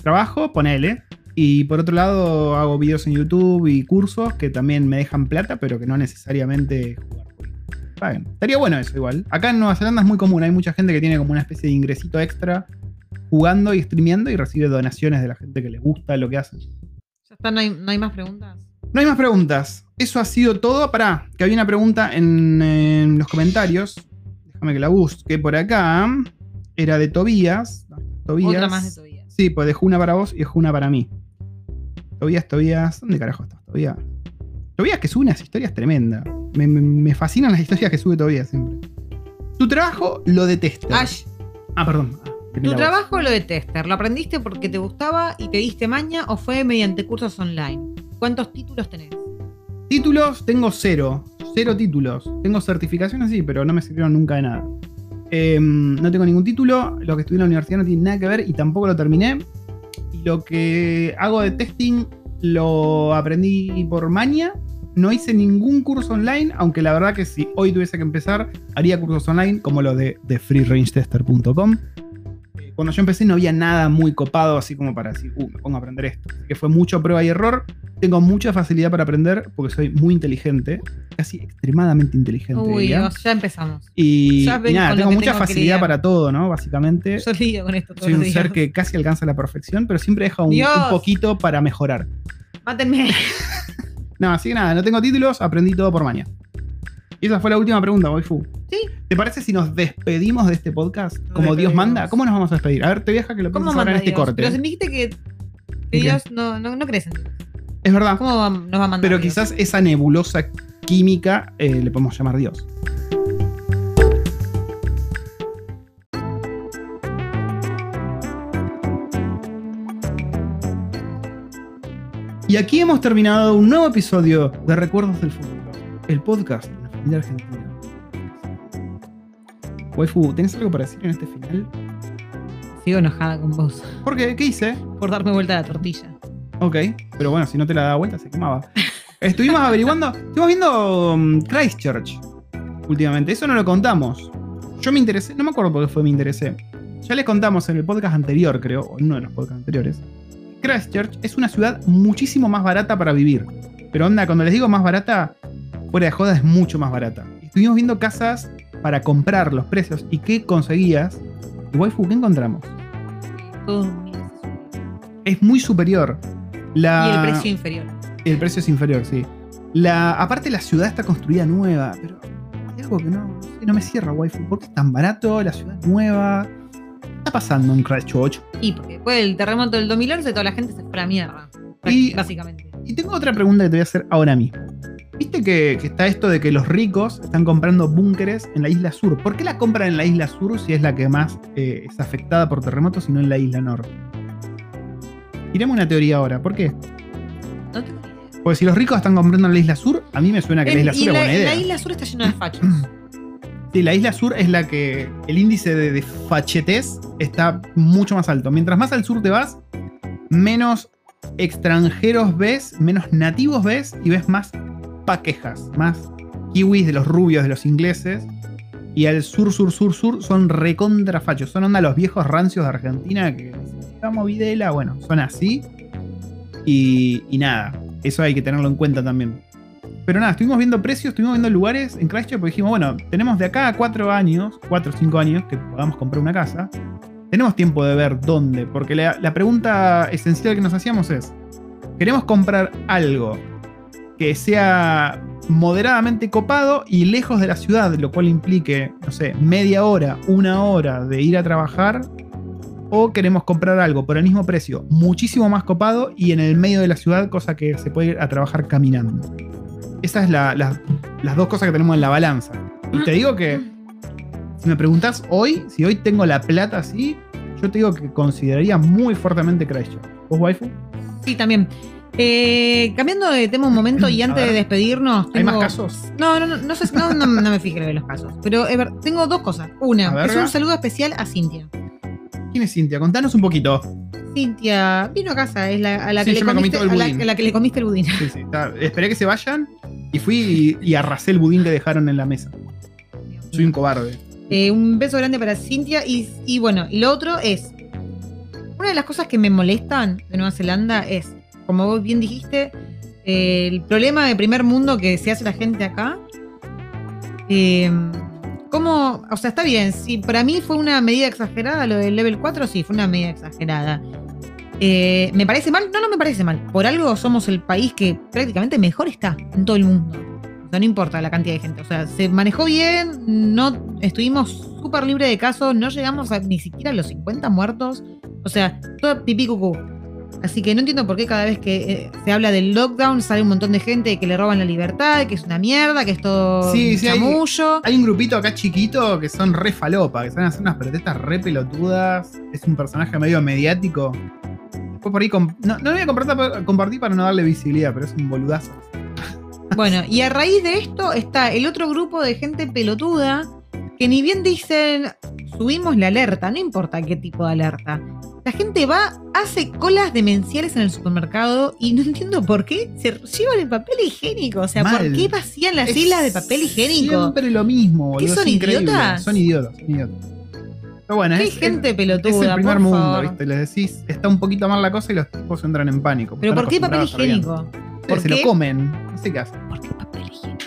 Trabajo, ponele. Y por otro lado, hago videos en YouTube y cursos que también me dejan plata, pero que no necesariamente jugar. Paguen. Estaría bueno eso igual. Acá en Nueva Zelanda es muy común. Hay mucha gente que tiene como una especie de ingresito extra jugando y streameando y recibe donaciones de la gente que le gusta lo que hacen. ¿Ya está? ¿No hay, no hay más preguntas? No hay más preguntas. Eso ha sido todo. Pará, que había una pregunta en, en los comentarios. Déjame que la busque por acá. Era de Tobías. Tobías. Otra más de todavía. Sí, pues dejó una para vos y dejó una para mí. Tobías, Tobías. ¿Dónde carajo estás, Tobías? Tobías que sube unas historias tremendas. Me, me- me fascinan las historias que sube Tobías siempre. Tu trabajo lo detestas. Ash, Ah, perdón. ¿Tu trabajo lo de tester? ¿Lo aprendiste porque te gustaba y te diste maña o fue mediante cursos online? ¿Cuántos títulos tenés? Títulos, tengo cero. Cero títulos. Tengo certificaciones, sí, pero no me sirvieron nunca de nada. Em, no tengo ningún título. Lo que estudié en la universidad no tiene nada que ver y tampoco lo terminé. Y lo que hago de testing lo aprendí por maña. No hice ningún curso online, aunque la verdad que si hoy tuviese que empezar, haría cursos online como los de, de freerangetester.com. Cuando yo empecé no había nada muy copado así como para decir, uh, me pongo a aprender esto. Así que fue mucho prueba y error. Tengo mucha facilidad para aprender porque soy muy inteligente, casi extremadamente inteligente. Uy, ya empezamos. Y, ya ven y nada, tengo mucha tengo facilidad para todo, ¿no? Básicamente. Yo lidio con esto todos Soy un días. ser que casi alcanza la perfección, pero siempre deja un poquito para mejorar. Mátenme. No, así que nada, no tengo títulos, aprendí todo por mañana. Y esa fue la última pregunta, waifu. Sí. ¿Te parece si nos despedimos de este podcast como Dios manda? ¿Cómo nos vamos a despedir? A ver, te deja que lo ¿Cómo pienses ahora en este Dios? corte. Pero si me dijiste que. Dios no, Dios. Es verdad. ¿Cómo va- nos va a mandar Pero Dios? quizás esa nebulosa química eh, le podemos llamar Dios. Y aquí hemos terminado un nuevo episodio de Recuerdos del Futuro, el podcast de la familia argentina. Waifu, ¿tenés algo para decir en este final? Sigo enojada con vos ¿Por qué? ¿Qué hice? por darme vuelta a la tortilla. Ok, pero bueno, si no te la da vuelta se quemaba. Estuvimos averiguando, estuvimos viendo um, Christchurch últimamente, eso no lo contamos. Yo me interesé, no me acuerdo por qué fue me interesé. Ya les contamos en el podcast anterior, creo, o en uno de los podcasts anteriores. Christchurch es una ciudad muchísimo más barata para vivir. Pero onda, cuando les digo más barata, fuera de joda es mucho más barata. Estuvimos viendo casas para comprar los precios y qué conseguías. Y waifu, ¿qué encontramos? Miles. Es muy superior. La... Y el precio inferior. El precio es inferior, sí. La, aparte la ciudad está construida nueva, pero hay algo que no, no me cierra, waifu. ¿Por qué es tan barato? La ciudad es nueva. ¿Qué está pasando en Christchurch? Y porque después del terremoto del 2011 toda la gente se fue a la mierda. Y- Básicamente. Y tengo otra pregunta que te voy a hacer ahora mismo. ¿Viste que, que está esto de que los ricos están comprando búnkeres en la isla sur? ¿Por qué la compran en la isla sur si es la que más eh, es afectada por terremotos y no en la isla norte? Tiremos una teoría ahora. ¿Por qué? No tengo idea. Porque si los ricos están comprando en la isla sur, a mí me suena que la isla y sur es la, buena idea. la isla sur está llena de fachos. Sí, la isla sur es la que el índice de, de está mucho más alto. Mientras más al sur te vas, menos extranjeros ves, menos nativos ves y ves más paquejas, más kiwis de los rubios, de los ingleses. Y al sur, sur, sur, sur son recontrafachos. Son onda los viejos rancios de Argentina que estamos Videla. Bueno, son así. Y, nada, eso hay que tenerlo en cuenta también. Pero nada, estuvimos viendo precios, estuvimos viendo lugares en Christchurch porque dijimos, bueno, tenemos de acá a cuatro años, cuatro o cinco años que podamos comprar una casa. Tenemos tiempo de ver dónde, porque la pregunta esencial que nos hacíamos es, queremos comprar algo que sea moderadamente copado y lejos de la ciudad, lo cual implique, no sé, media hora, una hora de ir a trabajar, o queremos comprar algo por el mismo precio, muchísimo más copado y en el medio de la ciudad, cosa que se puede ir a trabajar caminando. Esas la- las dos cosas que tenemos en la balanza. Y te digo que, si me preguntas hoy, si hoy tengo la plata así, yo te digo que consideraría muy fuertemente Christchurch. ¿Vos, waifu? Sí, también. Eh, cambiando de tema un momento y antes de despedirnos. ¿Hay más tengo- casos? No, no, no, no, sé, no, no, no me fijé de los casos. Pero ver- tengo dos cosas. Una, es un saludo especial a Cintia. ¿Quién es Cintia? Contanos un poquito. Cintia vino a casa, es la, a, la Sí, que le comiste, el a la- budín. a la que le comiste el budín. Sí, sí, está- Esperé que se vayan y fui y, y arrasé el budín que dejaron en la mesa. Soy un cobarde. Eh, un beso grande para Cintia. Y, y bueno, y lo otro es. Una de las cosas que me molestan de Nueva Zelanda es, como vos bien dijiste, el problema de primer mundo que se hace la gente acá. Eh, ¿Cómo? O sea, está bien. Si para mí fue una medida exagerada lo del level 4, sí, fue una medida exagerada. Eh, ¿Me parece mal? No, no me parece mal. Por algo somos el país que prácticamente mejor está en todo el mundo. O sea, no importa la cantidad de gente. O sea, se manejó bien, no estuvimos súper libres de casos, no llegamos ni siquiera a los 50 muertos. O sea, todo pipí cucú. Así que no entiendo por qué cada vez que eh, se habla del lockdown sale un montón de gente que le roban la libertad, que es una mierda, que es todo Sí, hay- un grupito acá chiquito que son re falopa, que están haciendo unas protestas re pelotudas. Es un personaje medio mediático. Después por ahí. No, no lo voy a compartir, compartir para no darle visibilidad, pero es un boludazo. Bueno, y a raíz de esto está el otro grupo de gente pelotuda que ni bien dicen subimos la alerta, no importa qué tipo de alerta. La gente va, hace colas demenciales en el supermercado y no entiendo por qué se llevan el papel higiénico. O sea, ¿por qué vacían las Es islas de papel higiénico? Siempre lo mismo, boludo. ¿Qué son idiotas? Son idiotas, son idiotas. Pero bueno, ¿Qué es, gente es- pelotuda? es el primer por mundo, favor. ¿viste? Les decís, está un poquito mal la cosa y los tipos entran en pánico. Pero ¿por qué papel higiénico? bien. ¿Por Se qué? lo comen, no sé qué hacen. ¿Por qué papel higiénico?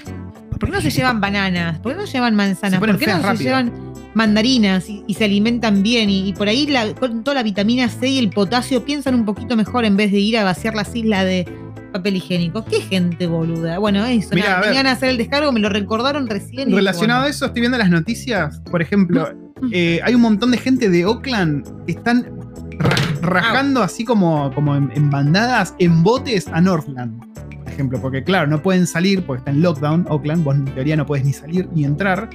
¿Por qué no se llevan bananas? ¿Por qué no llevan manzanas? Se ¿Por qué no se rápido. llevan mandarinas y, y se alimentan bien? Y, y por ahí la- con toda la vitamina C y el potasio piensan un poquito mejor en vez de ir a vaciar las islas de papel higiénico. ¿Qué gente boluda? Bueno, eso. Mirá, nada, a venían a hacer el descargo, me lo recordaron recién. Relacionado a eso, estoy viendo las noticias. Por ejemplo, eh, hay un montón de gente de Oakland que están ra- rajando así como, como en, en bandadas, en botes a Northland. Por ejemplo, porque claro, no pueden salir porque está en lockdown Oakland. Vos en teoría no puedes ni salir ni entrar.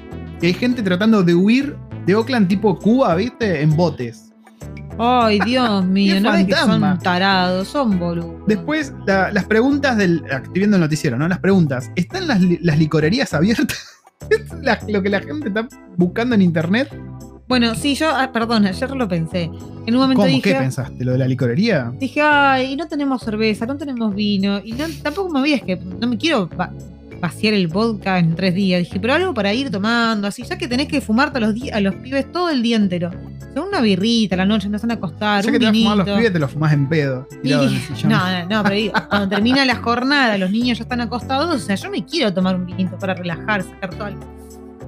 Hay gente tratando de huir de Oakland tipo Cuba, ¿viste? En botes. Ay, Dios mío, no ves que son tarados, son boludos. Después, la- las preguntas del. ah, Estoy viendo el noticiero, ¿no? Las preguntas. ¿Están las, li- las licorerías abiertas? es la- lo que la gente está buscando en internet. Bueno, sí, yo, ah, perdón, ayer lo pensé. En un momento ¿Cómo? dije. ¿Qué pensaste? ¿Lo de la licorería? Dije, ay, no tenemos cerveza, no tenemos vino, y no- tampoco me veías que no me quiero vaciar el vodka en tres días. Dije, pero algo para ir tomando, así, ya que tenés que fumarte a los, a los pibes todo el día entero. O sea, una birrita a la noche, empiezan a acostar, Ya un que te vas a fumar los vinito. pibes, te los fumás en pedo. Y- tirado en el sillón. no, no, no, pero digo, cuando termina la jornada, los niños ya están acostados, o sea, yo me quiero tomar un vinito para relajar, sacar todas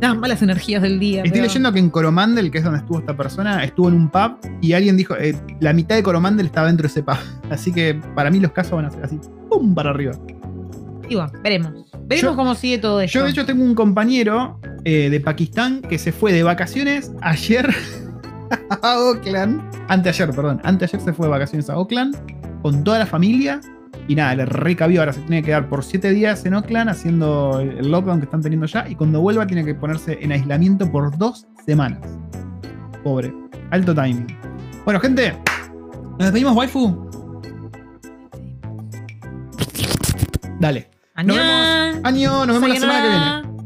las malas energías del día. Estoy pero- leyendo que en Coromandel, que es donde estuvo esta persona, estuvo en un pub y alguien dijo, eh, la mitad de Coromandel estaba dentro de ese pub. Así que para mí los casos van a ser así, ¡pum! para arriba. Y bueno, veremos. Veremos Yo- cómo sigue todo esto. Yo de hecho tengo un compañero eh, de Pakistán que se fue de vacaciones ayer a Oakland. Anteayer, perdón. Anteayer se fue de vacaciones a Oakland con toda la familia. Y nada, le recabió. Ahora se tiene que quedar por 7 días en Oakland haciendo el el lockdown que están teniendo ya. Y cuando vuelva tiene que ponerse en aislamiento por dos semanas. Pobre. Alto timing. Bueno, gente. ¿Nos despedimos, waifu? Dale. Nos vemos. Año, nos vemos la semana que viene.